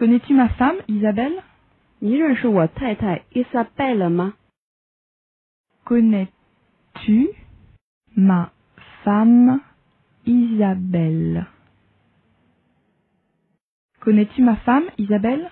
Connais-tu ma femme, Isabelle? Connais-tu ma femme, Isabelle? Connais-tu ma femme, Isabelle?